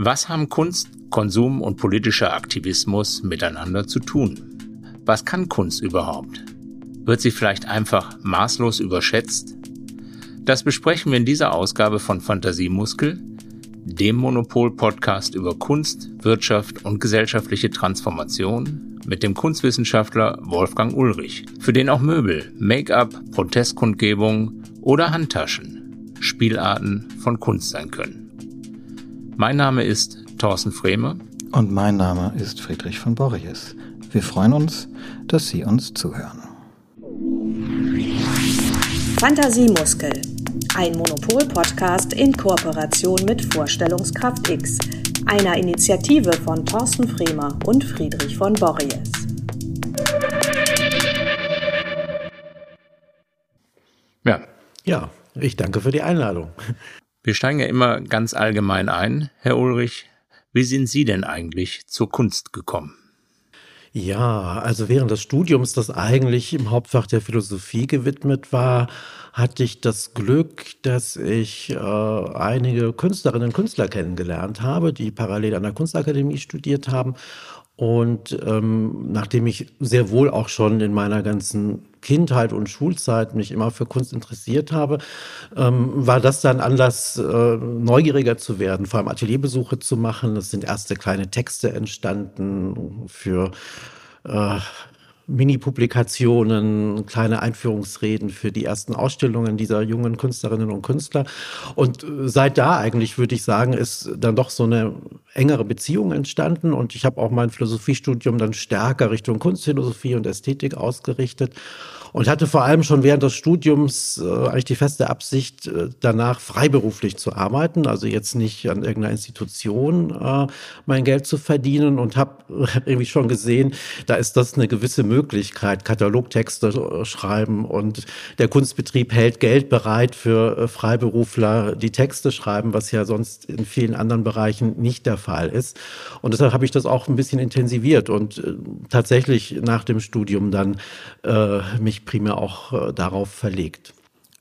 Was haben Kunst, Konsum und politischer Aktivismus miteinander zu tun? Was kann Kunst überhaupt? Wird sie vielleicht einfach maßlos überschätzt? Das besprechen wir in dieser Ausgabe von Fantasiemuskel, dem Monopol-Podcast über Kunst, Wirtschaft und gesellschaftliche Transformation mit dem Kunstwissenschaftler Wolfgang Ulrich, für den auch Möbel, Make-up, Protestkundgebungen oder Handtaschen Spielarten von Kunst sein können. Mein Name ist Thorsten Frehme. Und mein Name ist Friedrich von Borries. Wir freuen uns, dass Sie uns zuhören. Fantasiemuskel, ein Monopol-Podcast in Kooperation mit Vorstellungskraft X, einer Initiative von Thorsten Fremer und Friedrich von Borries. Ja. Ja, ich danke für die Einladung. Wir steigen ja immer ganz allgemein ein. Herr Ulrich, wie sind Sie denn eigentlich zur Kunst gekommen? Ja, also während des Studiums, das eigentlich im Hauptfach der Philosophie gewidmet war, hatte ich das Glück, dass ich äh, einige Künstlerinnen und Künstler kennengelernt habe, die parallel an der Kunstakademie studiert haben und ähm, nachdem ich sehr wohl auch schon in meiner ganzen Kindheit und Schulzeit mich immer für Kunst interessiert habe, ähm, war das dann Anlass, äh, neugieriger zu werden, vor allem Atelierbesuche zu machen. Es sind erste kleine Texte entstanden für äh, Mini-Publikationen, kleine Einführungsreden für die ersten Ausstellungen dieser jungen Künstlerinnen und Künstler. Und äh, seit da eigentlich würde ich sagen, ist dann doch so eine engere Beziehung entstanden. Und ich habe auch mein Philosophiestudium dann stärker Richtung Kunstphilosophie und Ästhetik ausgerichtet und hatte vor allem schon während des Studiums äh, eigentlich die feste Absicht, äh, danach freiberuflich zu arbeiten, also jetzt nicht an irgendeiner Institution äh, mein Geld zu verdienen und habe irgendwie schon gesehen, da ist das eine gewisse Möglichkeit, Katalogtexte äh, schreiben und der Kunstbetrieb hält Geld bereit für äh, Freiberufler, die Texte schreiben, was ja sonst in vielen anderen Bereichen nicht der Fall ist. Und deshalb habe ich das auch ein bisschen intensiviert und tatsächlich nach dem Studium dann äh, mich mich primär auch äh, darauf verlegt.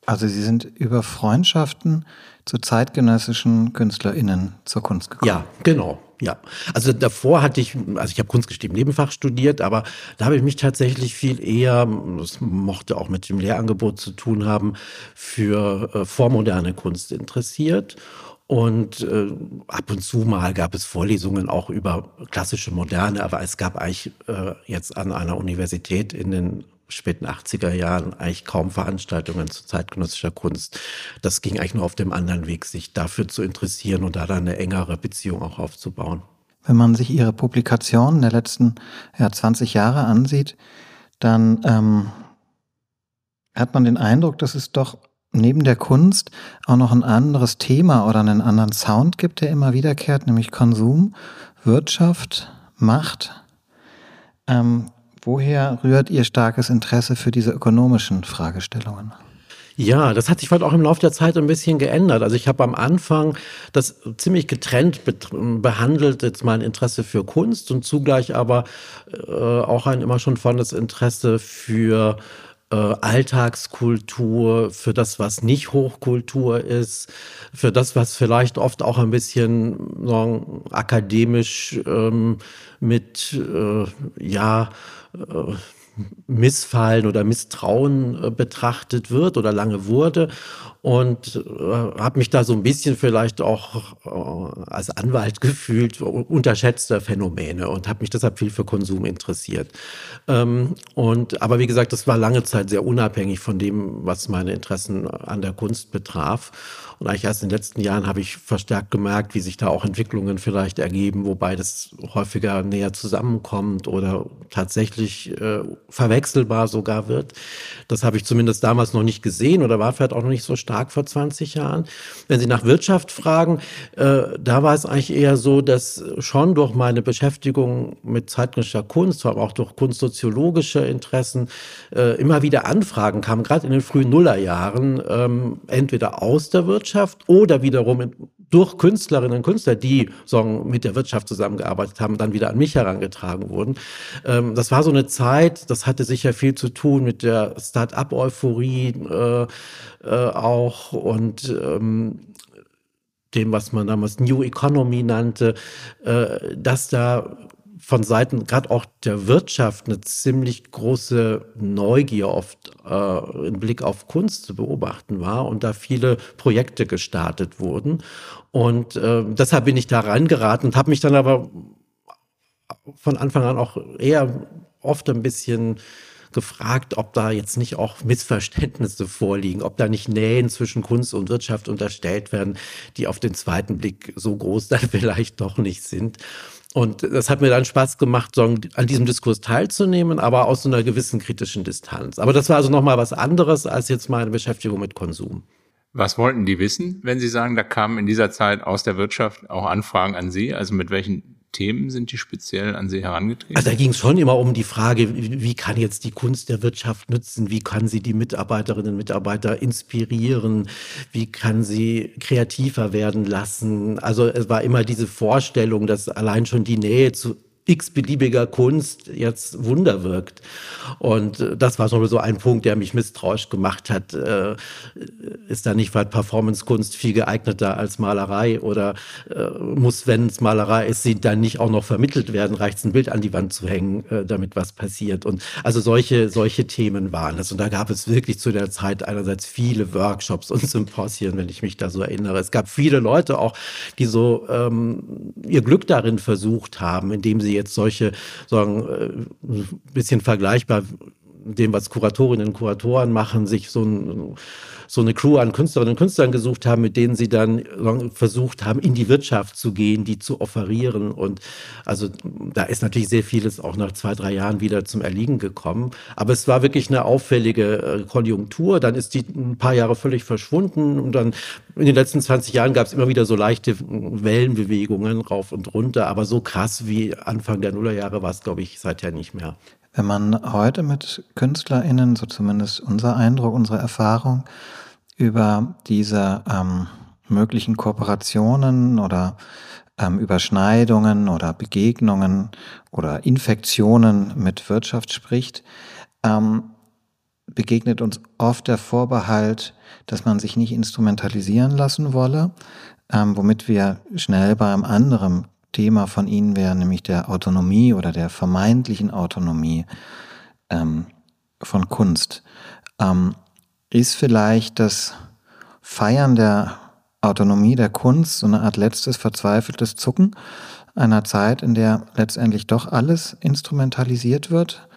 Also Sie sind über Freundschaften zu zeitgenössischen KünstlerInnen zur Kunst gekommen. Ja, genau. Ja, also davor hatte ich, also ich habe Kunstgeschichte im Nebenfach studiert, aber da habe ich mich tatsächlich viel eher, das mochte auch mit dem Lehrangebot zu tun haben, für äh, vormoderne Kunst interessiert. Und äh, ab und zu mal gab es Vorlesungen auch über klassische Moderne, aber es gab eigentlich äh, jetzt an einer Universität in den späten 80er Jahren eigentlich kaum Veranstaltungen zu zeitgenössischer Kunst. Das ging eigentlich nur auf dem anderen Weg, sich dafür zu interessieren und da dann eine engere Beziehung auch aufzubauen. Wenn man sich Ihre Publikationen der letzten ja, 20 Jahre ansieht, dann ähm, hat man den Eindruck, dass es doch neben der Kunst auch noch ein anderes Thema oder einen anderen Sound gibt, der immer wiederkehrt, nämlich Konsum, Wirtschaft, Macht. Ähm, Woher rührt Ihr starkes Interesse für diese ökonomischen Fragestellungen? Ja, das hat sich vielleicht auch im Laufe der Zeit ein bisschen geändert. Also ich habe am Anfang das ziemlich getrennt behandelt, jetzt mein Interesse für Kunst und zugleich aber äh, auch ein immer schon vorhandenes Interesse für äh, Alltagskultur, für das, was nicht Hochkultur ist, für das, was vielleicht oft auch ein bisschen sagen, akademisch ähm, mit, äh, ja, Missfallen oder Misstrauen äh, betrachtet wird oder lange wurde und äh, habe mich da so ein bisschen vielleicht auch äh, als Anwalt gefühlt unterschätzter Phänomene und habe mich deshalb viel für Konsum interessiert. Ähm, und aber wie gesagt, das war lange Zeit sehr unabhängig von dem, was meine Interessen an der Kunst betraf. Und eigentlich erst in den letzten Jahren habe ich verstärkt gemerkt, wie sich da auch Entwicklungen vielleicht ergeben, wobei das häufiger näher zusammenkommt oder tatsächlich äh, verwechselbar sogar wird. Das habe ich zumindest damals noch nicht gesehen oder war vielleicht auch noch nicht so stark vor 20 Jahren. Wenn Sie nach Wirtschaft fragen, äh, da war es eigentlich eher so, dass schon durch meine Beschäftigung mit zeitgenössischer Kunst, allem auch durch kunstsoziologische Interessen, äh, immer wieder Anfragen kamen, gerade in den frühen Nullerjahren, ähm, entweder aus der Wirtschaft, Wirtschaft oder wiederum durch Künstlerinnen und Künstler, die sagen, mit der Wirtschaft zusammengearbeitet haben, dann wieder an mich herangetragen wurden. Ähm, das war so eine Zeit, das hatte sicher viel zu tun mit der Start-up-Euphorie äh, äh, auch und ähm, dem, was man damals New Economy nannte, äh, dass da von Seiten gerade auch der Wirtschaft eine ziemlich große Neugier oft äh, im Blick auf Kunst zu beobachten war und da viele Projekte gestartet wurden. Und äh, deshalb bin ich da reingeraten und habe mich dann aber von Anfang an auch eher oft ein bisschen gefragt, ob da jetzt nicht auch Missverständnisse vorliegen, ob da nicht Nähen zwischen Kunst und Wirtschaft unterstellt werden, die auf den zweiten Blick so groß dann vielleicht doch nicht sind. Und das hat mir dann Spaß gemacht, an diesem Diskurs teilzunehmen, aber aus einer gewissen kritischen Distanz. Aber das war also nochmal was anderes als jetzt meine Beschäftigung mit Konsum. Was wollten die wissen, wenn Sie sagen, da kamen in dieser Zeit aus der Wirtschaft auch Anfragen an Sie? Also mit welchen Themen sind die speziell an Sie herangetreten? Also da ging es schon immer um die Frage, wie, kann jetzt die Kunst der Wirtschaft nützen? Wie kann sie die Mitarbeiterinnen und Mitarbeiter inspirieren? Wie kann sie kreativer werden lassen? Also es war immer diese Vorstellung, dass allein schon die Nähe zu x-beliebiger Kunst jetzt Wunder wirkt. Und äh, das war schon so ein Punkt, der mich misstrauisch gemacht hat. Äh, ist da nicht weit Performance-Kunst viel geeigneter als Malerei oder äh, muss, wenn es Malerei ist, sie dann nicht auch noch vermittelt werden, reicht es ein Bild an die Wand zu hängen, damit was passiert. Und also solche, solche Themen waren es. Und da gab es wirklich zu der Zeit einerseits viele Workshops und Symposien, wenn ich mich da so erinnere. Es gab viele Leute auch, die so ähm, ihr Glück darin versucht haben, indem sie jetzt solche, sagen, ein äh, bisschen vergleichbar dem, was Kuratorinnen und Kuratoren machen, sich so ein so eine Crew an Künstlerinnen und Künstlern gesucht haben, mit denen sie dann versucht haben, in die Wirtschaft zu gehen, die zu offerieren. Und also da ist natürlich sehr vieles auch nach zwei, drei Jahren wieder zum Erliegen gekommen. Aber es war wirklich eine auffällige äh, Konjunktur. Dann ist die ein paar Jahre völlig verschwunden und dann in den letzten 20 Jahren gab es immer wieder so leichte Wellenbewegungen rauf und runter, aber so krass wie Anfang der Nullerjahre war es, glaube ich, seither nicht mehr. Wenn man heute mit KünstlerInnen, so zumindest unser Eindruck, unsere Erfahrung, über diese ähm, möglichen Kooperationen oder ähm, Überschneidungen oder Begegnungen oder Infektionen mit Wirtschaft spricht, ähm, begegnet uns oft der Vorbehalt, dass man sich nicht instrumentalisieren lassen wolle, ähm, womit wir schnell bei einem anderen Thema von Ihnen wäre, nämlich der Autonomie oder der vermeintlichen Autonomie ähm, von Kunst. Ähm, ist vielleicht das Feiern der Autonomie der Kunst so eine Art letztes verzweifeltes Zucken einer Zeit, in der letztendlich doch alles instrumentalisiert wird?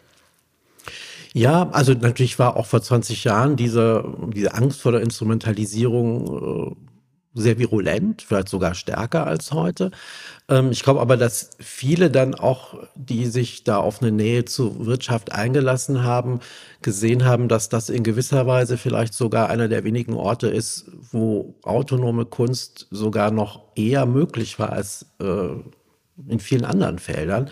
Ja, also natürlich war auch vor 20 Jahren diese, diese Angst vor der Instrumentalisierung äh, sehr virulent, vielleicht sogar stärker als heute. Ähm, ich glaube aber, dass viele dann auch, die sich da auf eine Nähe zur Wirtschaft eingelassen haben, gesehen haben, dass das in gewisser Weise vielleicht sogar einer der wenigen Orte ist, wo autonome Kunst sogar noch eher möglich war als äh, in vielen anderen Feldern.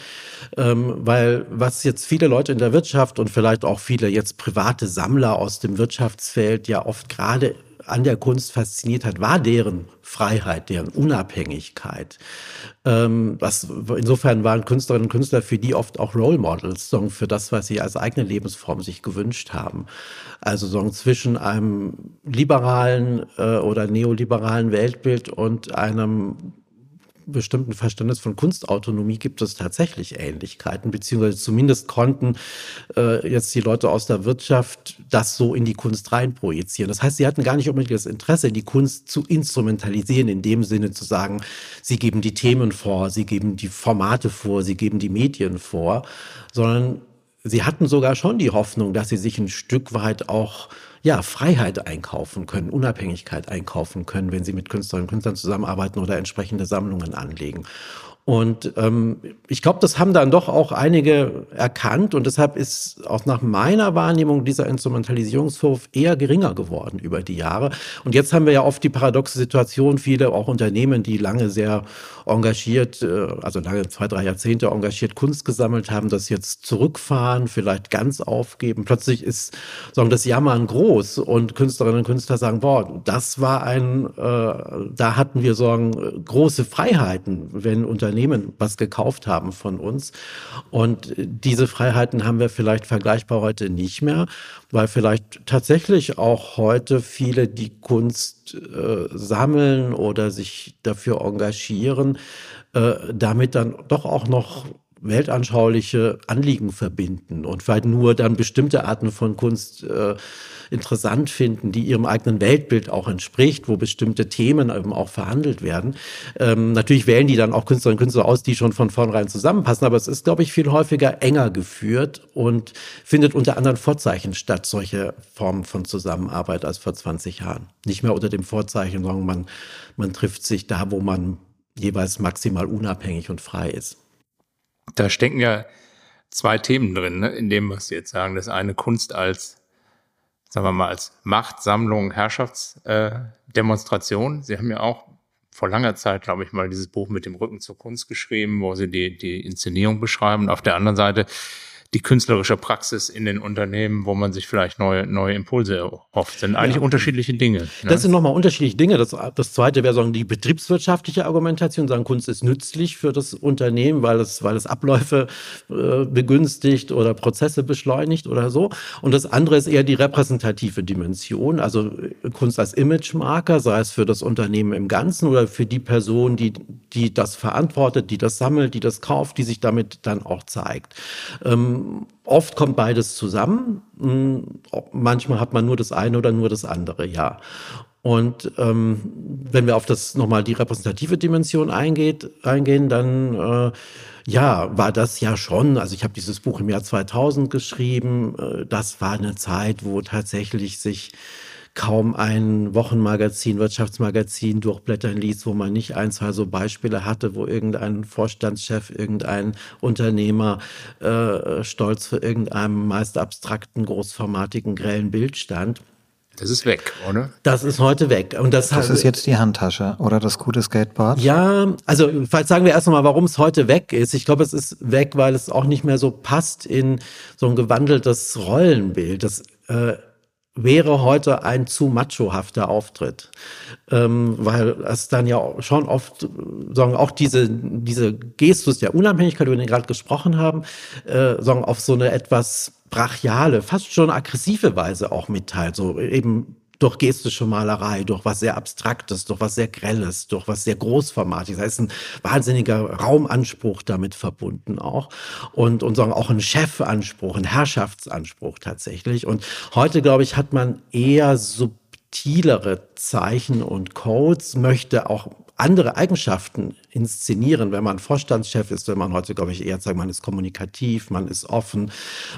Ähm, weil was jetzt viele Leute in der Wirtschaft und vielleicht auch viele jetzt private Sammler aus dem Wirtschaftsfeld ja oft gerade an der Kunst fasziniert hat, war deren Freiheit, deren Unabhängigkeit. Ähm, was, insofern waren Künstlerinnen und Künstler für die oft auch Role Models, so, für das, was sie als eigene Lebensform sich gewünscht haben. Also so, zwischen einem liberalen äh, oder neoliberalen Weltbild und einem bestimmten Verständnis von Kunstautonomie gibt es tatsächlich Ähnlichkeiten, beziehungsweise zumindest konnten äh, jetzt die Leute aus der Wirtschaft das so in die Kunst reinprojizieren. Das heißt, sie hatten gar nicht unbedingt das Interesse, die Kunst zu instrumentalisieren, in dem Sinne zu sagen, sie geben die Themen vor, sie geben die Formate vor, sie geben die Medien vor, sondern sie hatten sogar schon die Hoffnung, dass sie sich ein Stück weit auch ja, Freiheit einkaufen können, Unabhängigkeit einkaufen können, wenn sie mit Künstlerinnen und Künstlern zusammenarbeiten oder entsprechende Sammlungen anlegen. Und ähm, ich glaube, das haben dann doch auch einige erkannt und deshalb ist auch nach meiner Wahrnehmung dieser Instrumentalisierungswurf eher geringer geworden über die Jahre. Und jetzt haben wir ja oft die paradoxe Situation, viele auch Unternehmen, die lange sehr engagiert, äh, also lange zwei, drei Jahrzehnte engagiert Kunst gesammelt haben, das jetzt zurückfahren, vielleicht ganz aufgeben. Plötzlich ist sagen das Jammern groß und Künstlerinnen und Künstler sagen, boah, das war ein, äh, da hatten wir sagen große Freiheiten, wenn Unternehmen Unternehmen was gekauft haben von uns. Und diese Freiheiten haben wir vielleicht vergleichbar heute nicht mehr, weil vielleicht tatsächlich auch heute viele, die Kunst äh, sammeln oder sich dafür engagieren, äh, damit dann doch auch noch weltanschauliche Anliegen verbinden und vielleicht nur dann bestimmte Arten von Kunst äh, interessant finden, die ihrem eigenen Weltbild auch entspricht, wo bestimmte Themen eben auch verhandelt werden. Ähm, natürlich wählen die dann auch Künstlerinnen und Künstler aus, die schon von vornherein zusammenpassen, aber es ist, glaube ich, viel häufiger enger geführt und findet unter anderen Vorzeichen statt, solche Formen von Zusammenarbeit als vor 20 Jahren. Nicht mehr unter dem Vorzeichen, sondern man, man trifft sich da, wo man jeweils maximal unabhängig und frei ist. Da stecken ja zwei Themen drin, ne, in dem, was Sie jetzt sagen. Das eine Kunst als, sagen wir mal, als Machtsammlung, Herrschaftsdemonstration. Äh, Sie haben ja auch vor langer Zeit, glaube ich, mal dieses Buch mit dem Rücken zur Kunst geschrieben, wo Sie die, die Inszenierung beschreiben. Auf der anderen Seite die künstlerische Praxis in den Unternehmen, wo man sich vielleicht neue, neue Impulse erhofft. Sind eigentlich ja. unterschiedliche Dinge. Ne? Das sind nochmal unterschiedliche Dinge. Das, das zweite wäre sagen, die betriebswirtschaftliche Argumentation, sagen, Kunst ist nützlich für das Unternehmen, weil es, weil es Abläufe äh, begünstigt oder Prozesse beschleunigt oder so. Und das andere ist eher die repräsentative Dimension, also äh, Kunst als Imagemarker, sei es für das Unternehmen im Ganzen oder für die Person, die, die das verantwortet, die das sammelt, die das kauft, die sich damit dann auch zeigt. Ähm, oft kommt beides zusammen. Hm, manchmal hat man nur das eine oder nur das andere, ja. Und ähm, wenn wir auf das nochmal die repräsentative Dimension eingeht, eingehen, dann äh, ja, war das ja schon, also ich habe dieses Buch im Jahr 2000 geschrieben, äh, das war eine Zeit, wo tatsächlich sich kaum ein Wochenmagazin, Wirtschaftsmagazin durchblättern ließ, wo man nicht ein, zwei so Beispiele hatte, wo irgendein Vorstandschef, irgendein Unternehmer äh, stolz für irgendeinem meist abstrakten, großformatigen, grellen Bild stand. Das ist weg, oder? Das ist heute weg. Und das, das ist jetzt die Handtasche oder das gute Skateboard? Ja, also vielleicht sagen wir erst einmal, warum es heute weg ist. Ich glaube, es ist weg, weil es auch nicht mehr so passt in so ein gewandeltes Rollenbild. Das äh, wäre heute ein zu machohafter Auftritt, ähm, weil es dann ja schon oft, sagen auch diese diese Gestus der Unabhängigkeit, über den wir gerade gesprochen haben, äh, sagen auf so eine etwas brachiale, fast schon aggressive Weise auch mitteilt, so eben durch gestische Malerei, durch was sehr Abstraktes, durch was sehr Grelles, durch was sehr Großformatiges. Da ist ein wahnsinniger Raumanspruch damit verbunden auch. Und, und sagen auch ein Chefanspruch, ein Herrschaftsanspruch tatsächlich. Und heute, glaube ich, hat man eher subtilere Zeichen und Codes, möchte auch andere Eigenschaften inszenieren, wenn man Vorstandschef ist, wenn man heute, glaube ich, eher sagt, man ist kommunikativ, man ist offen,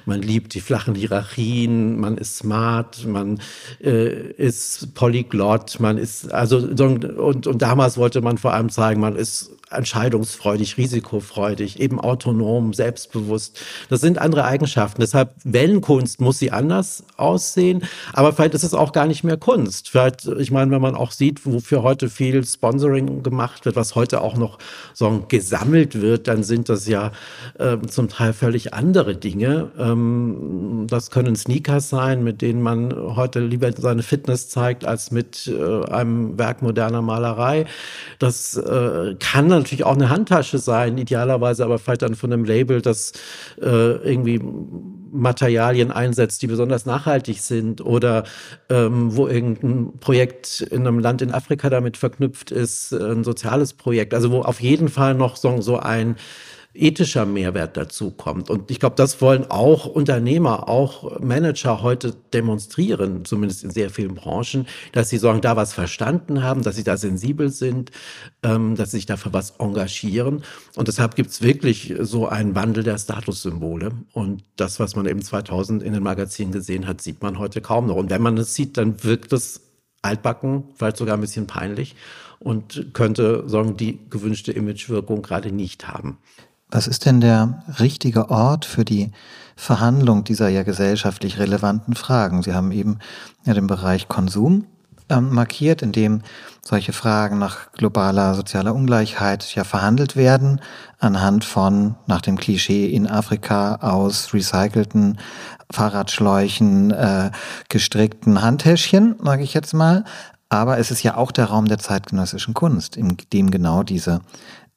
man liebt die flachen Hierarchien, man ist smart, man äh, ist polyglott, man ist, also, und, und damals wollte man vor allem zeigen, man ist entscheidungsfreudig, risikofreudig, eben autonom, selbstbewusst. Das sind andere Eigenschaften. Deshalb Wellenkunst muss sie anders aussehen, aber vielleicht ist es auch gar nicht mehr Kunst. Vielleicht, ich meine, wenn man auch sieht, wofür heute viel Sponsoring gemacht wird, was heute auch noch so gesammelt wird, dann sind das ja äh, zum Teil völlig andere Dinge. Ähm, das können Sneakers sein, mit denen man heute lieber seine Fitness zeigt, als mit äh, einem Werk moderner Malerei. Das äh, kann natürlich auch eine Handtasche sein, idealerweise aber vielleicht dann von einem Label, das äh, irgendwie Materialien einsetzt, die besonders nachhaltig sind oder ähm, wo irgendein Projekt in einem Land in Afrika damit verknüpft ist, ein soziales Projekt, also wo auf jeden Fall noch so, so ein ethischer Mehrwert dazu kommt. Und ich glaube, das wollen auch Unternehmer, auch Manager heute demonstrieren, zumindest in sehr vielen Branchen, dass sie sagen, da was verstanden haben, dass sie da sensibel sind, ähm, dass sie sich dafür was engagieren. Und deshalb gibt es wirklich so einen Wandel der Statussymbole. Und das, was man eben 2000 in den Magazinen gesehen hat, sieht man heute kaum noch. Und wenn man es sieht, dann wirkt es altbacken, vielleicht sogar ein bisschen peinlich und könnte sagen, die gewünschte Imagewirkung gerade nicht haben. Was ist denn der richtige Ort für die Verhandlung dieser ja gesellschaftlich relevanten Fragen? Sie haben eben ja den Bereich Konsum ähm, markiert, in dem solche Fragen nach globaler sozialer Ungleichheit ja verhandelt werden, anhand von, nach dem Klischee in Afrika, aus recycelten Fahrradschläuchen, äh, gestrickten Handtäschchen, sage ich jetzt mal. Aber es ist ja auch der Raum der zeitgenössischen Kunst, in dem genau diese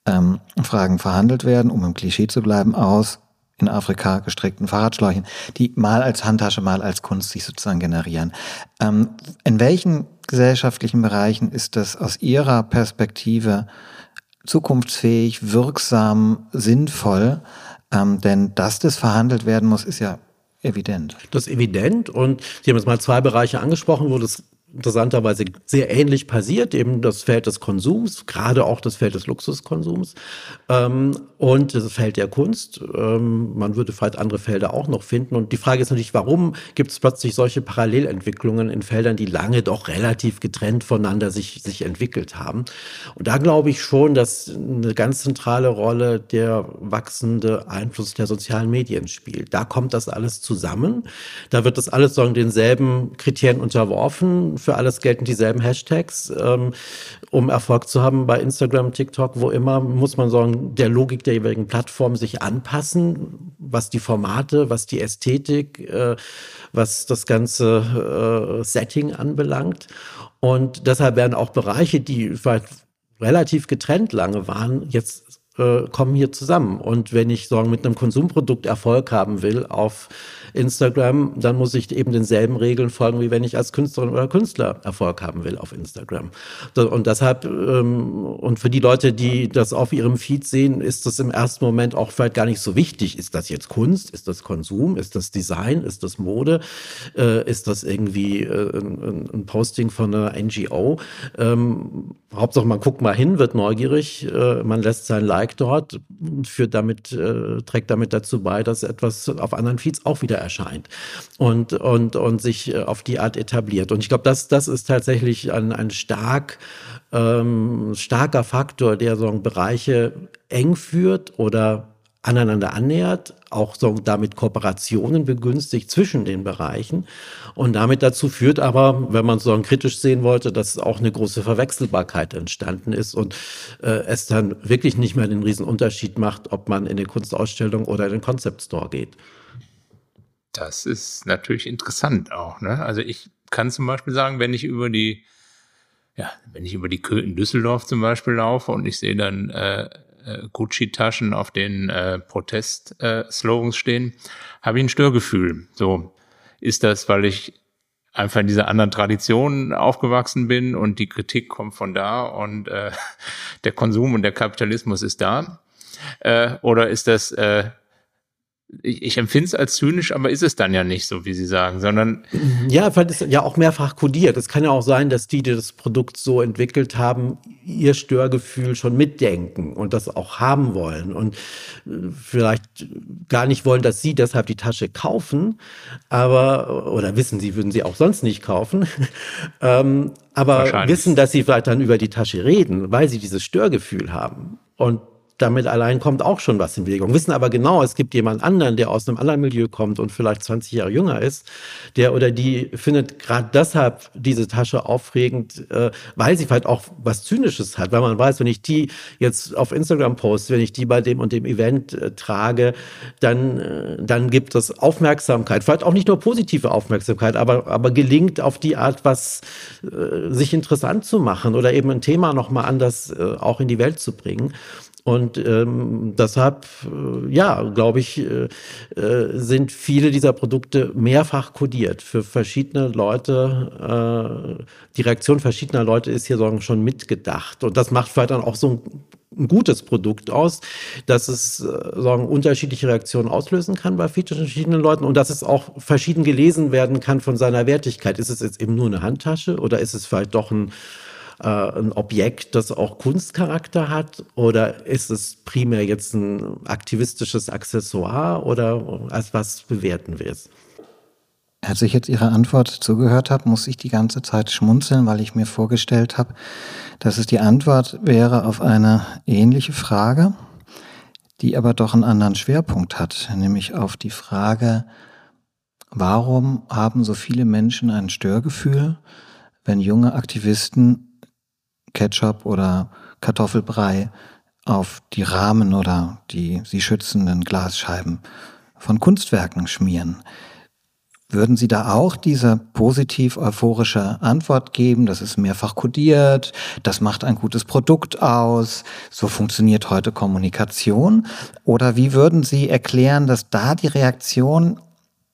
ähm, Fragen verhandelt werden, um im Klischee zu bleiben, aus in Afrika gestrickten Fahrradschläuchen, die mal als Handtasche, mal als Kunst sich sozusagen generieren. Ähm, in welchen gesellschaftlichen Bereichen ist das aus Ihrer Perspektive zukunftsfähig, wirksam, sinnvoll? Ähm, denn dass das verhandelt werden muss, ist ja evident. Das ist evident und Sie haben jetzt mal zwei Bereiche angesprochen, wo das interessanterweise sehr ähnlich passiert, eben das Feld des Konsums, gerade auch das Feld des Luxuskonsums ähm, und das Feld der Kunst. Ähm, man würde vielleicht andere Felder auch noch finden. Und die Frage ist natürlich, warum gibt es plötzlich solche Parallelentwicklungen in Feldern, die lange doch relativ getrennt voneinander sich, sich entwickelt haben? Und da glaube ich schon, dass eine ganz zentrale Rolle der wachsende Einfluss der sozialen Medien spielt. Da kommt das alles zusammen. Da wird das alles so denselben Kriterien unterworfen für alles gelten dieselben Hashtags. Ähm, um Erfolg zu haben bei Instagram, TikTok, wo immer, muss man sagen, der Logik der jeweiligen Plattform sich anpassen, was die Formate, was die Ästhetik, äh, was das ganze äh, Setting anbelangt. Und deshalb werden auch Bereiche, die vielleicht relativ getrennt lange waren, jetzt äh, kommen hier zusammen. Und wenn ich sagen, mit einem Konsumprodukt Erfolg haben will auf Instagram, dann muss ich eben denselben Regeln folgen, wie wenn ich als Künstlerin oder Künstler Erfolg haben will auf Instagram. Und deshalb, ähm, und für die Leute, die das auf ihrem Feed sehen, ist das im ersten Moment auch vielleicht gar nicht so wichtig. Ist das jetzt Kunst? Ist das Konsum? Ist das Design? Ist das Mode? Äh, ist das irgendwie äh, ein Posting von einer NGO? Ähm, Hauptsache, man guckt mal hin, wird neugierig, äh, man lässt sein Like dort und führt damit, trägt damit dazu bei, dass etwas auf anderen Feeds auch wieder erscheint und, und, und sich äh, auf die Art etabliert. Und ich glaube, das, das ist tatsächlich ein, ein stark, ähm, starker Faktor, der so Bereiche eng führt oder aneinander annähert, auch so damit Kooperationen begünstigt zwischen den Bereichen und damit dazu führt aber, wenn man es so kritisch sehen wollte, dass auch eine große Verwechselbarkeit entstanden ist und äh, es dann wirklich nicht mehr den Riesenunterschied macht, ob man in eine Kunstausstellung oder in den Concept Store geht. Das ist natürlich interessant auch. Ne? Also ich kann zum Beispiel sagen, wenn ich über die, ja, wenn ich über die Köthen Düsseldorf zum Beispiel laufe und ich sehe dann äh, äh Gucci-Taschen auf den äh, Protest-Slogans äh, stehen, habe ich ein Störgefühl. So ist das, weil ich einfach in dieser anderen Tradition aufgewachsen bin und die Kritik kommt von da und äh, der Konsum und der Kapitalismus ist da? Äh, oder ist das äh, ich, ich empfinde es als zynisch, aber ist es dann ja nicht so, wie Sie sagen, sondern. Ja, weil es ja auch mehrfach kodiert. Es kann ja auch sein, dass die, die das Produkt so entwickelt haben, ihr Störgefühl schon mitdenken und das auch haben wollen und äh, vielleicht gar nicht wollen, dass sie deshalb die Tasche kaufen, aber, oder wissen sie, würden sie auch sonst nicht kaufen, ähm, aber wissen, dass sie vielleicht dann über die Tasche reden, weil sie dieses Störgefühl haben. Und damit allein kommt auch schon was in Bewegung. Wissen aber genau, es gibt jemand anderen, der aus einem anderen Milieu kommt und vielleicht 20 Jahre jünger ist, der oder die findet gerade deshalb diese Tasche aufregend, äh, weil sie vielleicht auch was Zynisches hat, weil man weiß, wenn ich die jetzt auf Instagram poste, wenn ich die bei dem und dem Event äh, trage, dann, äh, dann gibt es Aufmerksamkeit, vielleicht auch nicht nur positive Aufmerksamkeit, aber, aber gelingt auf die Art, was äh, sich interessant zu machen oder eben ein Thema nochmal anders äh, auch in die Welt zu bringen. Und ähm, deshalb, äh, ja, glaube ich, äh, äh, sind viele dieser Produkte mehrfach kodiert für verschiedene Leute. Äh, die Reaktion verschiedener Leute ist hier schon mitgedacht. Und das macht vielleicht dann auch so ein, ein gutes Produkt aus, dass es äh, sagen, unterschiedliche Reaktionen auslösen kann bei verschiedenen Leuten und dass es auch verschieden gelesen werden kann von seiner Wertigkeit. Ist es jetzt eben nur eine Handtasche oder ist es vielleicht doch ein äh, ein Objekt, das auch Kunstcharakter hat? Oder ist es primär jetzt ein aktivistisches Accessoire oder als was bewerten wir es? Als ich jetzt Ihre Antwort zugehört habe, muss ich die ganze Zeit schmunzeln, weil ich mir vorgestellt habe, dass es die Antwort wäre auf eine ähnliche Frage, die aber doch einen anderen Schwerpunkt hat, nämlich auf die Frage, warum haben so viele Menschen ein Störgefühl, wenn junge Aktivisten Ketchup oder Kartoffelbrei auf die Rahmen oder die sie schützenden Glasscheiben von Kunstwerken schmieren. Würden Sie da auch diese positiv euphorische Antwort geben? Das ist mehrfach kodiert, das macht ein gutes Produkt aus, so funktioniert heute Kommunikation? Oder wie würden Sie erklären, dass da die Reaktion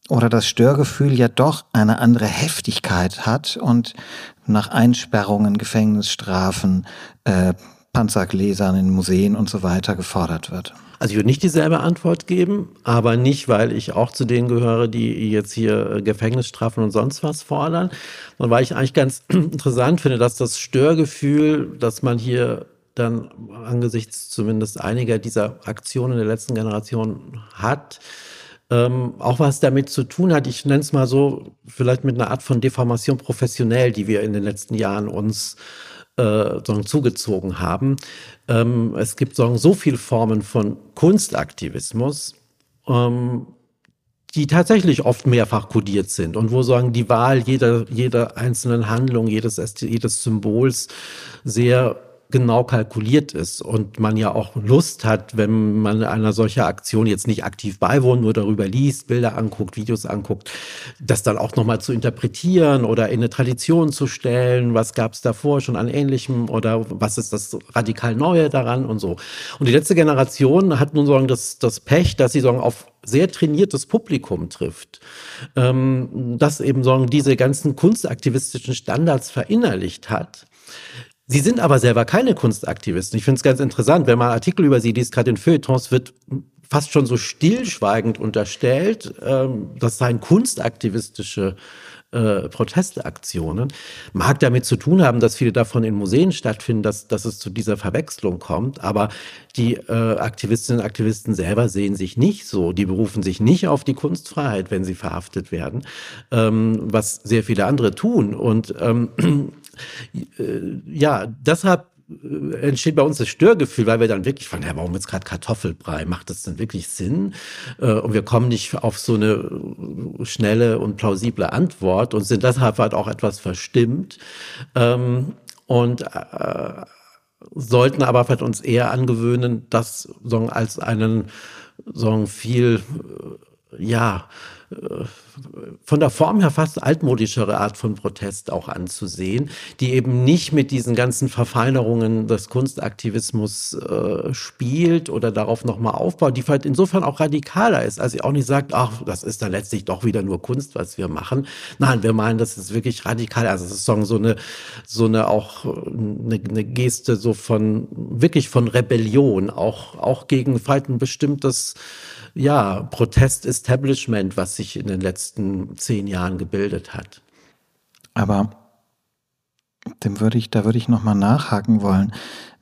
oder das Störgefühl ja doch eine andere Heftigkeit hat und nach Einsperrungen, Gefängnisstrafen, äh, Panzergläsern in Museen und so weiter gefordert wird? Also ich würde nicht dieselbe Antwort geben, aber nicht, weil ich auch zu denen gehöre, die jetzt hier äh, Gefängnisstrafen und sonst was fordern, sondern weil ich eigentlich ganz interessant finde, dass das Störgefühl, dass man hier dann angesichts zumindest einiger dieser Aktionen der letzten Generation hat, ähm, auch was damit zu tun hat, ich nenne es mal so, vielleicht mit einer Art von Deformation professionell, die wir in den letzten Jahren uns äh, zugezogen haben. Ähm, es gibt sagen, so viele Formen von Kunstaktivismus, ähm, die tatsächlich oft mehrfach kodiert sind und wo sagen die Wahl jeder, jeder einzelnen Handlung, jedes, jedes Symbols sehr genau kalkuliert ist und man ja auch Lust hat, wenn man einer solcher Aktion jetzt nicht aktiv beiwohnt, nur darüber liest, Bilder anguckt, Videos anguckt, das dann auch nochmal zu interpretieren oder in eine Tradition zu stellen, was gab es davor schon an Ähnlichem oder was ist das radikal Neue daran und so. Und die letzte Generation hat nun sagen das, das Pech, dass sie sagen auf sehr trainiertes Publikum trifft, ähm, das eben sagen diese ganzen kunstaktivistischen Standards verinnerlicht hat Sie sind aber selber keine Kunstaktivisten. Ich finde es ganz interessant, wenn man Artikel über sie liest, gerade in Feuilletons, wird fast schon so stillschweigend unterstellt, ähm, das seien kunstaktivistische äh, Protestaktionen. Mag damit zu tun haben, dass viele davon in Museen stattfinden, dass, dass es zu dieser Verwechslung kommt. Aber die äh, Aktivistinnen und Aktivisten selber sehen sich nicht so. Die berufen sich nicht auf die Kunstfreiheit, wenn sie verhaftet werden, ähm, was sehr viele andere tun. Und ähm, äh, ja, deshalb äh, entsteht bei uns das Störgefühl, weil wir dann wirklich fragen, ja, warum jetzt gerade Kartoffelbrei? Macht das denn wirklich Sinn? Äh, und wir kommen nicht auf so eine schnelle und plausible Antwort und sind deshalb halt auch etwas verstimmt. Ähm, und äh, sollten aber vielleicht uns eher angewöhnen, das als einen so viel, ja, von der Form her fast altmodischere Art von Protest auch anzusehen, die eben nicht mit diesen ganzen Verfeinerungen des Kunstaktivismus äh, spielt oder darauf nochmal aufbaut, die vielleicht insofern auch radikaler ist, als sie auch nicht sagt, ach, das ist dann letztlich doch wieder nur Kunst, was wir machen. Nein, wir meinen, das ist wirklich radikal. Also es ist so eine, so eine auch eine, eine Geste so von, wirklich von Rebellion, auch, auch gegen vielleicht ein bestimmtes ja, Protest-Establishment, was sich in den letzten zehn Jahren gebildet hat. Aber dem würde ich, da würde ich nochmal nachhaken wollen,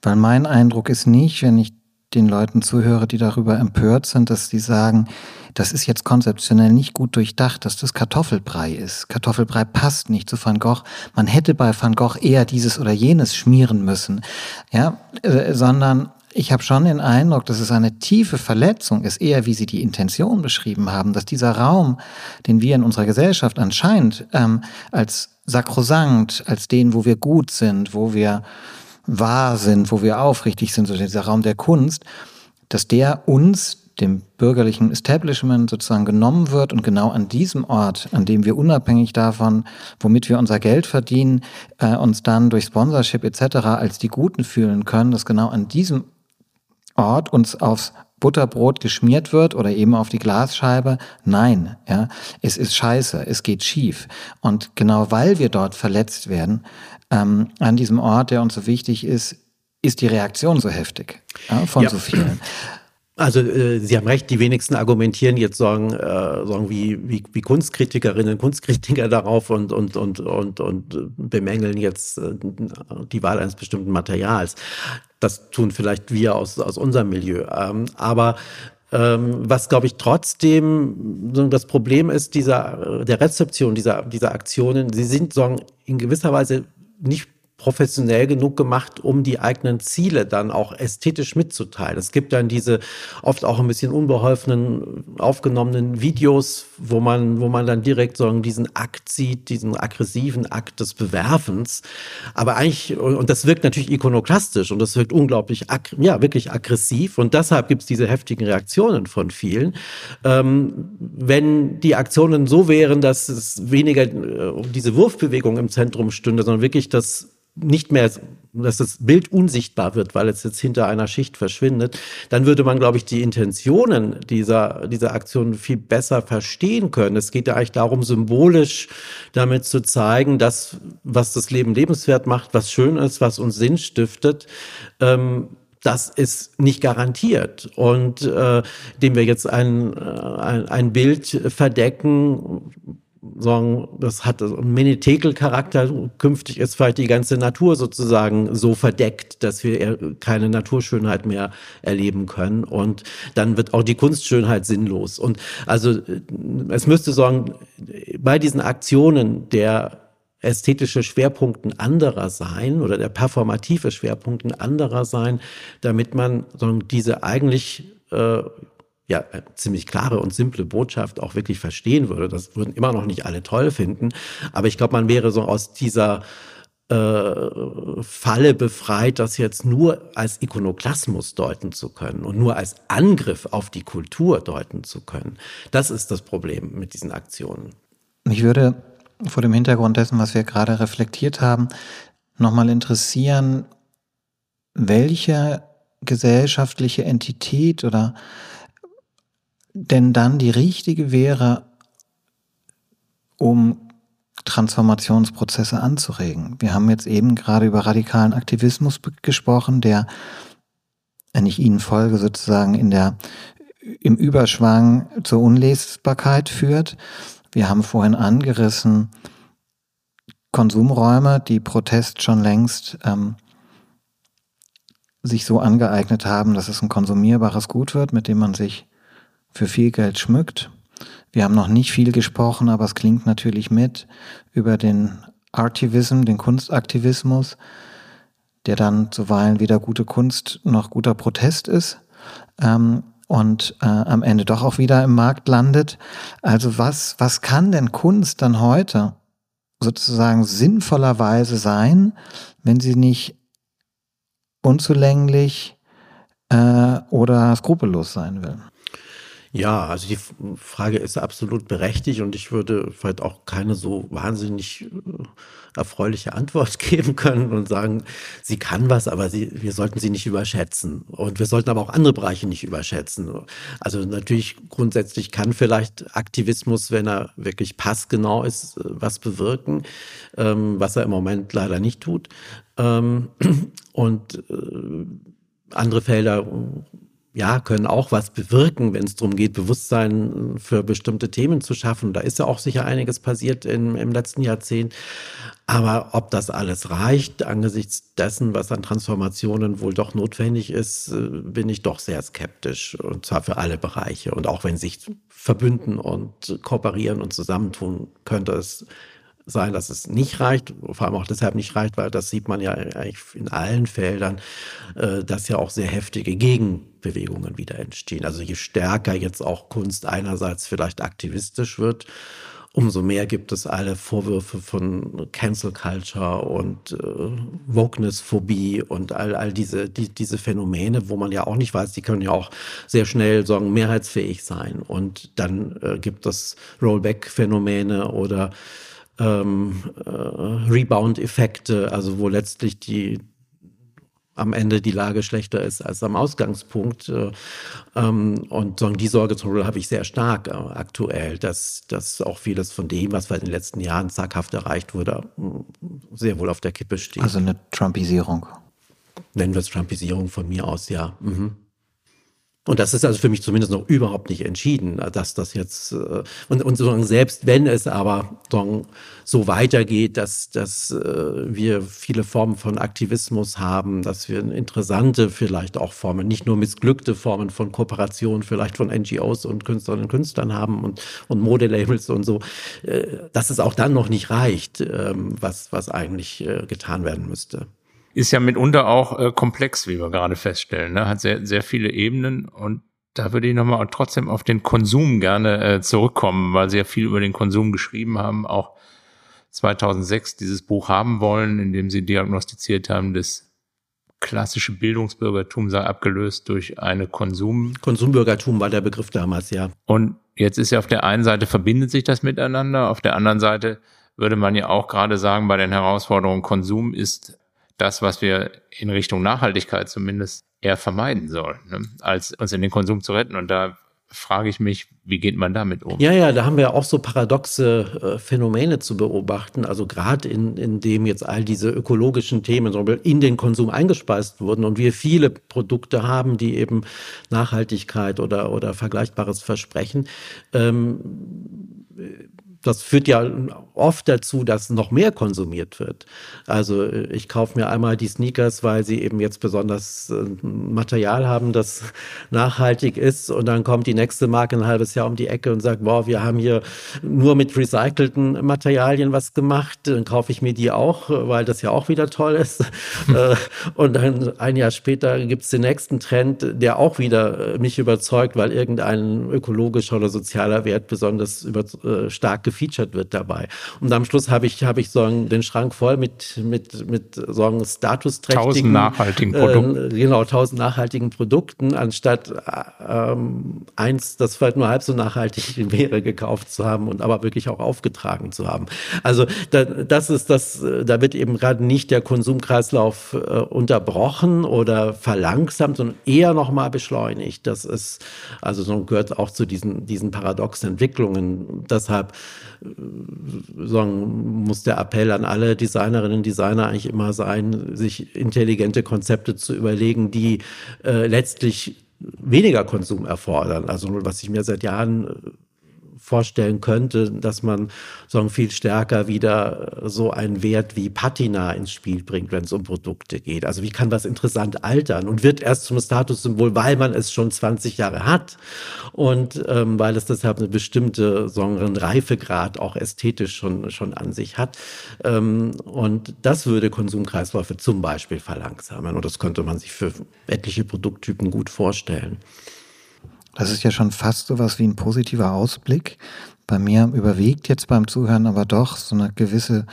weil mein Eindruck ist nicht, wenn ich den Leuten zuhöre, die darüber empört sind, dass sie sagen, das ist jetzt konzeptionell nicht gut durchdacht, dass das Kartoffelbrei ist. Kartoffelbrei passt nicht zu Van Gogh. Man hätte bei Van Gogh eher dieses oder jenes schmieren müssen, ja, äh, sondern ich habe schon den Eindruck, dass es eine tiefe Verletzung ist, eher wie Sie die Intention beschrieben haben, dass dieser Raum, den wir in unserer Gesellschaft anscheinend ähm, als sakrosankt, als den, wo wir gut sind, wo wir wahr sind, wo wir aufrichtig sind, so dieser Raum der Kunst, dass der uns, dem bürgerlichen Establishment sozusagen genommen wird und genau an diesem Ort, an dem wir unabhängig davon, womit wir unser Geld verdienen, äh, uns dann durch Sponsorship etc. als die Guten fühlen können, dass genau an diesem Ort uns aufs Butterbrot geschmiert wird oder eben auf die Glasscheibe. Nein, ja, es ist scheiße, es geht schief. Und genau weil wir dort verletzt werden, ähm, an diesem Ort, der uns so wichtig ist, ist die Reaktion so heftig ja, von ja. so vielen. Also äh, Sie haben recht, die wenigsten argumentieren jetzt sagen, äh, sagen wie, wie, wie Kunstkritikerinnen und Kunstkritiker darauf und, und, und, und, und bemängeln jetzt äh, die Wahl eines bestimmten Materials. Das tun vielleicht wir aus, aus unserem Milieu. Ähm, aber ähm, was, glaube ich, trotzdem das Problem ist, dieser, der Rezeption dieser, dieser Aktionen, sie sind sagen, in gewisser Weise nicht professionell genug gemacht, um die eigenen Ziele dann auch ästhetisch mitzuteilen. Es gibt dann diese oft auch ein bisschen unbeholfenen aufgenommenen Videos, wo man, wo man dann direkt so diesen Akt sieht, diesen aggressiven Akt des Bewerfens. Aber eigentlich, und das wirkt natürlich ikonoklastisch und das wirkt unglaublich, ja, wirklich aggressiv. Und deshalb gibt es diese heftigen Reaktionen von vielen. Ähm, wenn die Aktionen so wären, dass es weniger äh, diese Wurfbewegung im Zentrum stünde, sondern wirklich das nicht mehr, dass das Bild unsichtbar wird, weil es jetzt hinter einer Schicht verschwindet, dann würde man, glaube ich, die Intentionen dieser, dieser Aktion viel besser verstehen können. Es geht ja eigentlich darum, symbolisch damit zu zeigen, dass, was das Leben lebenswert macht, was schön ist, was uns Sinn stiftet, ähm, das ist nicht garantiert. Und äh, indem wir jetzt ein, äh, ein, ein Bild verdecken, sagen, das hat einen Minitekel-Charakter. Künftig ist vielleicht die ganze Natur sozusagen so verdeckt, dass wir keine Naturschönheit mehr erleben können. Und dann wird auch die Kunstschönheit sinnlos. Und also es müsste sagen, bei diesen Aktionen der ästhetische Schwerpunkten anderer sein oder der performative Schwerpunkten anderer sein, damit man sagen, diese eigentlich äh, ja äh, ziemlich klare und simple Botschaft auch wirklich verstehen würde. Das würden immer noch nicht alle toll finden, aber ich glaube, man wäre so aus dieser äh, Falle befreit, das jetzt nur als Ikonoklasmus deuten zu können und nur als Angriff auf die Kultur deuten zu können. Das ist das Problem mit diesen Aktionen. Mich würde vor dem Hintergrund dessen, was wir gerade reflektiert haben, nochmal interessieren, welche gesellschaftliche Entität oder denn dann die richtige wäre, um Transformationsprozesse anzuregen. Wir haben jetzt eben gerade über radikalen Aktivismus gesprochen, der, wenn ich Ihnen folge, sozusagen in der, im Überschwang zur Unlesbarkeit führt. Wir haben vorhin angerissen Konsumräume, die Protest schon längst ähm, sich so angeeignet haben, dass es ein konsumierbares Gut wird, mit dem man sich für viel Geld schmückt. Wir haben noch nicht viel gesprochen, aber es klingt natürlich mit über den Artivism, den Kunstaktivismus, der dann zuweilen weder gute Kunst noch guter Protest ist ähm, und äh, am Ende doch auch wieder im Markt landet. Also was, was kann denn Kunst dann heute sozusagen sinnvollerweise sein, wenn sie nicht unzulänglich äh, oder skrupellos sein will? Ja, also die Frage ist absolut berechtigt und ich würde vielleicht auch keine so wahnsinnig äh, erfreuliche Antwort geben können und sagen, sie kann was, aber sie, wir sollten sie nicht überschätzen. Und wir sollten aber auch andere Bereiche nicht überschätzen. Also natürlich grundsätzlich kann vielleicht Aktivismus, wenn er wirklich passgenau ist, äh, was bewirken, ähm, was er im Moment leider nicht tut. Ähm, und äh, andere Felder ja, können auch was bewirken, wenn es darum geht, Bewusstsein für bestimmte Themen zu schaffen. Da ist ja auch sicher einiges passiert im, im letzten Jahrzehnt. Aber ob das alles reicht, angesichts dessen, was an Transformationen wohl doch notwendig ist, äh, bin ich doch sehr skeptisch. Und zwar für alle Bereiche. Und auch wenn sich verbünden und kooperieren und zusammentun, könnte es sein, dass es nicht reicht, vor allem auch deshalb nicht reicht, weil das sieht man ja eigentlich in allen Feldern, äh, dass ja auch sehr heftige Gegenbewegungen wieder entstehen. Also je stärker jetzt auch Kunst einerseits vielleicht aktivistisch wird, umso mehr gibt es alle Vorwürfe von Cancel Culture und äh, Wokeness-Phobie und all, all diese, die, diese Phänomene, wo man ja auch nicht weiß, die können ja auch sehr schnell sagen, mehrheitsfähig sein. Und dann äh, gibt es Rollback-Phänomene oder ähm, äh, Rebound-Effekte, also wo letztlich die am Ende die Lage schlechter ist als am Ausgangspunkt. Äh, ähm, und die Sorge zum Beispiel habe ich sehr stark äh, aktuell, dass, dass auch vieles von dem, was in den letzten Jahren zaghaft erreicht wurde, sehr wohl auf der Kippe steht. Also eine Trumpisierung. Nennen wir es Trumpisierung von mir aus, ja. Mhm. Und das ist also für mich zumindest noch überhaupt nicht entschieden, dass das jetzt äh, und, und sozusagen selbst wenn es aber so weitergeht, dass, dass äh, wir viele Formen von Aktivismus haben, dass wir interessante vielleicht auch Formen, nicht nur missglückte Formen von Kooperation, vielleicht von NGOs und Künstlerinnen und Künstlern haben und, und Modelabels und so, äh, dass es auch dann noch nicht reicht, ähm, was, was eigentlich getan werden müsste ist ja mitunter auch äh, komplex, wie wir gerade feststellen. Ne? Hat sehr, sehr viele Ebenen und da würde ich nochmal trotzdem auf den Konsum gerne äh, zurückkommen, weil Sie ja viel über den Konsum geschrieben haben, auch 2006 dieses Buch haben wollen, in dem Sie diagnostiziert haben, das klassische Bildungsbürgertum sei abgelöst durch eine Konsum. Konsumbürgertum war der Begriff damals, ja. Und jetzt ist ja auf der einen Seite verbindet sich das miteinander, auf der anderen Seite würde man ja auch gerade sagen, bei den Herausforderungen Konsum ist das, was wir in Richtung Nachhaltigkeit zumindest eher vermeiden sollen, ne? als uns in den Konsum zu retten. Und da frage ich mich, wie geht man damit um? Ja, ja, da haben wir auch so paradoxe äh, Phänomene zu beobachten. Also gerade in, in dem jetzt all diese ökologischen Themen in den Konsum eingespeist wurden und wir viele Produkte haben, die eben Nachhaltigkeit oder, oder Vergleichbares versprechen. Ähm, das führt ja oft dazu, dass noch mehr konsumiert wird. Also ich kaufe mir einmal die Sneakers, weil sie eben jetzt besonders äh, Material haben, das nachhaltig ist. Und dann kommt die nächste Marke ein halbes Jahr um die Ecke und sagt, wow, wir haben hier nur mit recycelten Materialien was gemacht. Dann kaufe ich mir die auch, weil das ja auch wieder toll ist. Äh, und dann ein Jahr später gibt es den nächsten Trend, der auch wieder äh, mich überzeugt, weil irgendein ökologischer oder sozialer Wert besonders über, stark gefeatured wird dabei. Und am Schluss habe ich, habe ich so den Schrank voll mit, mit, mit so statusträchtigen. Tausend nachhaltigen äh, Produkten. Äh, genau, tausend nachhaltigen Produkten, anstatt ähm, eins, das vielleicht nur halb so nachhaltig wäre, gekauft zu haben und aber wirklich auch aufgetragen zu haben. Also da, das ist das, da wird eben gerade nicht der Konsumkreislauf äh, unterbrochen oder verlangsamt, sondern eher nochmal beschleunigt. Das ist, also so gehört auch zu diesen, diesen paradoxen Entwicklungen. Deshalb sagen, muss der Appell an alle Designerinnen und Designer eigentlich immer sein, sich intelligente Konzepte zu überlegen, die äh, letztlich weniger Konsum erfordern. Also was ich mir seit Jahren vorstellen könnte, dass man so viel stärker wieder so einen Wert wie Patina ins Spiel bringt, wenn es um Produkte geht. Also wie kann was interessant altern und wird erst zum Statussymbol, weil man es schon 20 Jahre hat und ähm, weil es deshalb eine bestimmte so einen Reifegrad auch ästhetisch schon, schon an sich hat. Ähm, und das würde Konsumkreisläufe zum Beispiel verlangsamen und das könnte man sich für etliche Produkttypen gut vorstellen. Das ist ja schon fast so was wie ein positiver Ausblick. Bei mir überwiegt jetzt beim Zuhören aber doch so eine gewisse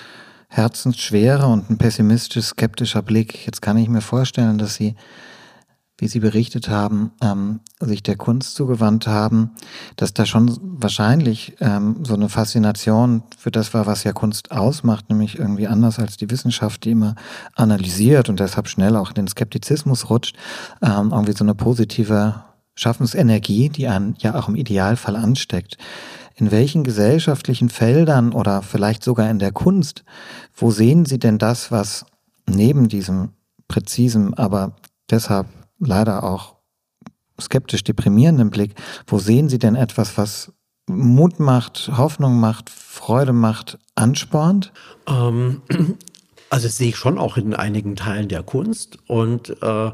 Herzensschwere und ein pessimistisch skeptischer Blick. Jetzt kann ich mir vorstellen, dass Sie, wie Sie berichtet haben, ähm, sich der Kunst zugewandt haben, dass da schon wahrscheinlich ähm, so eine Faszination für das war, was ja Kunst ausmacht, nämlich irgendwie anders als die Wissenschaft, die immer analysiert und deshalb schnell auch in den Skeptizismus rutscht, ähm, irgendwie so eine positive Schaffensenergie, die einen ja auch im Idealfall ansteckt. In welchen gesellschaftlichen Feldern oder vielleicht sogar in der Kunst, wo sehen Sie denn das, was neben diesem präzisen, aber deshalb leider auch skeptisch deprimierenden Blick, wo sehen Sie denn etwas, was Mut macht, Hoffnung macht, Freude macht, anspornt? Ähm, also das sehe ich schon auch in einigen Teilen der Kunst und äh,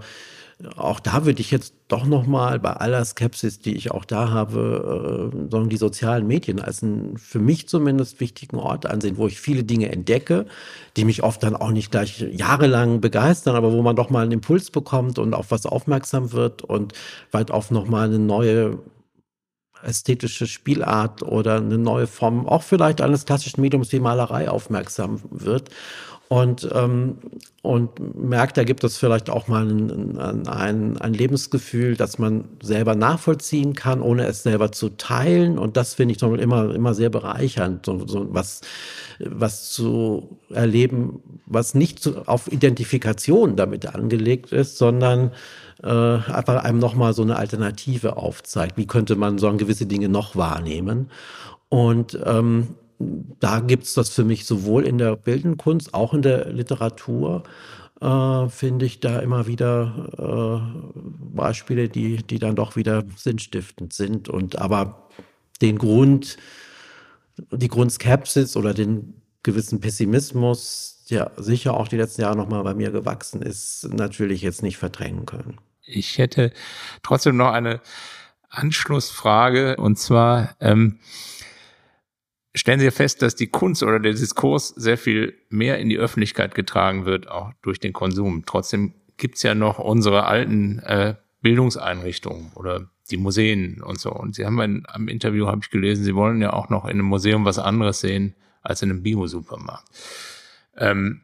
auch da würde ich jetzt doch nochmal bei aller Skepsis, die ich auch da habe, äh, die sozialen Medien als einen für mich zumindest wichtigen Ort ansehen, wo ich viele Dinge entdecke, die mich oft dann auch nicht gleich jahrelang begeistern, aber wo man doch mal einen Impuls bekommt und auf was aufmerksam wird und weit auf nochmal eine neue ästhetische Spielart oder eine neue Form, auch vielleicht eines klassischen Mediums wie Malerei aufmerksam wird und, ähm, und merkt, da gibt es vielleicht auch mal ein, ein, ein Lebensgefühl, das man selber nachvollziehen kann, ohne es selber zu teilen. Und das finde ich immer, immer sehr bereichernd, so, so was, was zu erleben, was nicht zu, auf Identifikation damit angelegt ist, sondern äh, einfach einem nochmal so eine Alternative aufzeigt. Wie könnte man so gewisse Dinge noch wahrnehmen? Und ähm, da gibt's das für mich sowohl in der bildenden Kunst, auch in der Literatur. äh, finde ich da immer wieder äh, Beispiele, die, die dann doch wieder sinnstiftend sind. Und aber den Grund, die Grundskepsis oder den gewissen Pessimismus, der sicher auch die letzten Jahre nochmal bei mir gewachsen ist, natürlich jetzt nicht verdrängen können. Ich hätte trotzdem noch eine Anschlussfrage und zwar ähm, stellen Sie fest, dass die Kunst oder der Diskurs sehr viel mehr in die Öffentlichkeit getragen wird, auch durch den Konsum. Trotzdem gibt's ja noch unsere alten äh, Bildungseinrichtungen oder die Museen und so. Und Sie haben ein, am Interview, habe ich gelesen, Sie wollen ja auch noch in einem Museum was anderes sehen als in einem Bio-Supermarkt. Ähm,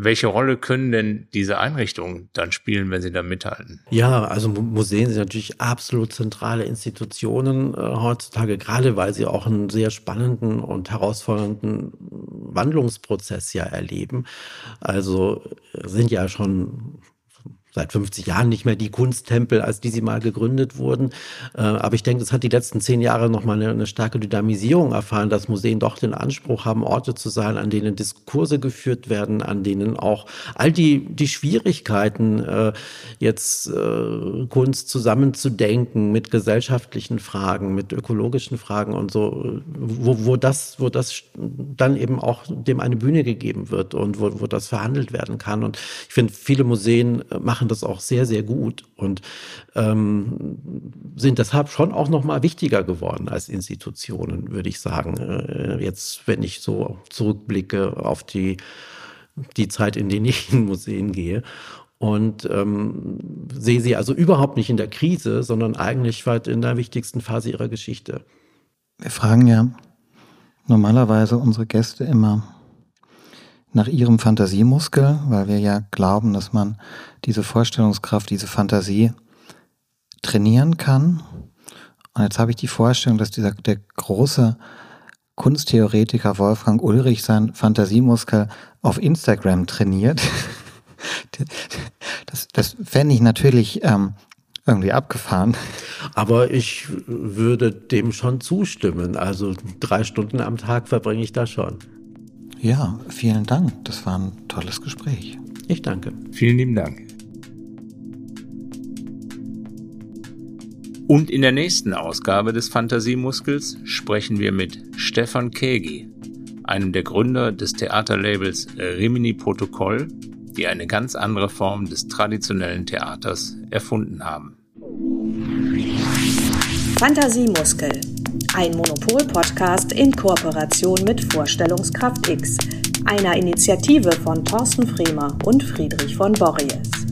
welche Rolle können denn diese Einrichtungen dann spielen, wenn sie da mithalten? Ja, also Museen sind natürlich absolut zentrale Institutionen äh, heutzutage, gerade weil sie auch einen sehr spannenden und herausfordernden Wandlungsprozess ja erleben. Also äh, sind ja schon seit 50 Jahren nicht mehr die Kunsttempel, als die sie mal gegründet wurden. Äh, aber ich denke, es hat die letzten zehn Jahre nochmal eine, eine starke Dynamisierung erfahren, dass Museen doch den Anspruch haben, Orte zu sein, an denen Diskurse geführt werden, an denen auch all die, die Schwierigkeiten, äh, jetzt äh, Kunst zusammenzudenken mit gesellschaftlichen Fragen, mit ökologischen Fragen und so, wo, wo das, wo das dann eben auch dem eine Bühne gegeben wird und wo, wo das verhandelt werden kann. Und ich finde, viele Museen machen machen das auch sehr, sehr gut und ähm, sind deshalb schon auch noch mal wichtiger geworden als Institutionen, würde ich sagen. Äh, jetzt, wenn ich so zurückblicke auf die, die Zeit, in der ich in Museen gehe und ähm, sehe sie also überhaupt nicht in der Krise, sondern eigentlich weit in der wichtigsten Phase ihrer Geschichte. Wir fragen ja normalerweise unsere Gäste immer, nach ihrem Fantasiemuskel, weil wir ja glauben, dass man diese Vorstellungskraft, diese Fantasie trainieren kann. Und jetzt habe ich die Vorstellung, dass dieser der große Kunsttheoretiker Wolfgang Ulrich sein Fantasiemuskel auf Instagram trainiert. Das, das fände ich natürlich ähm, irgendwie abgefahren. Aber ich würde dem schon zustimmen. Also drei Stunden am Tag verbringe ich da schon. Ja, vielen Dank. Das war ein tolles Gespräch. Ich danke. Vielen lieben Dank. Und in der nächsten Ausgabe des Fantasiemuskels sprechen wir mit Stefan Kegi, einem der Gründer des Theaterlabels Rimini Protokoll, die eine ganz andere Form des traditionellen Theaters erfunden haben. Fantasiemuskel ein Monopol-Podcast in Kooperation mit Vorstellungskraft X, einer Initiative von Thorsten Fremer und Friedrich von Borries.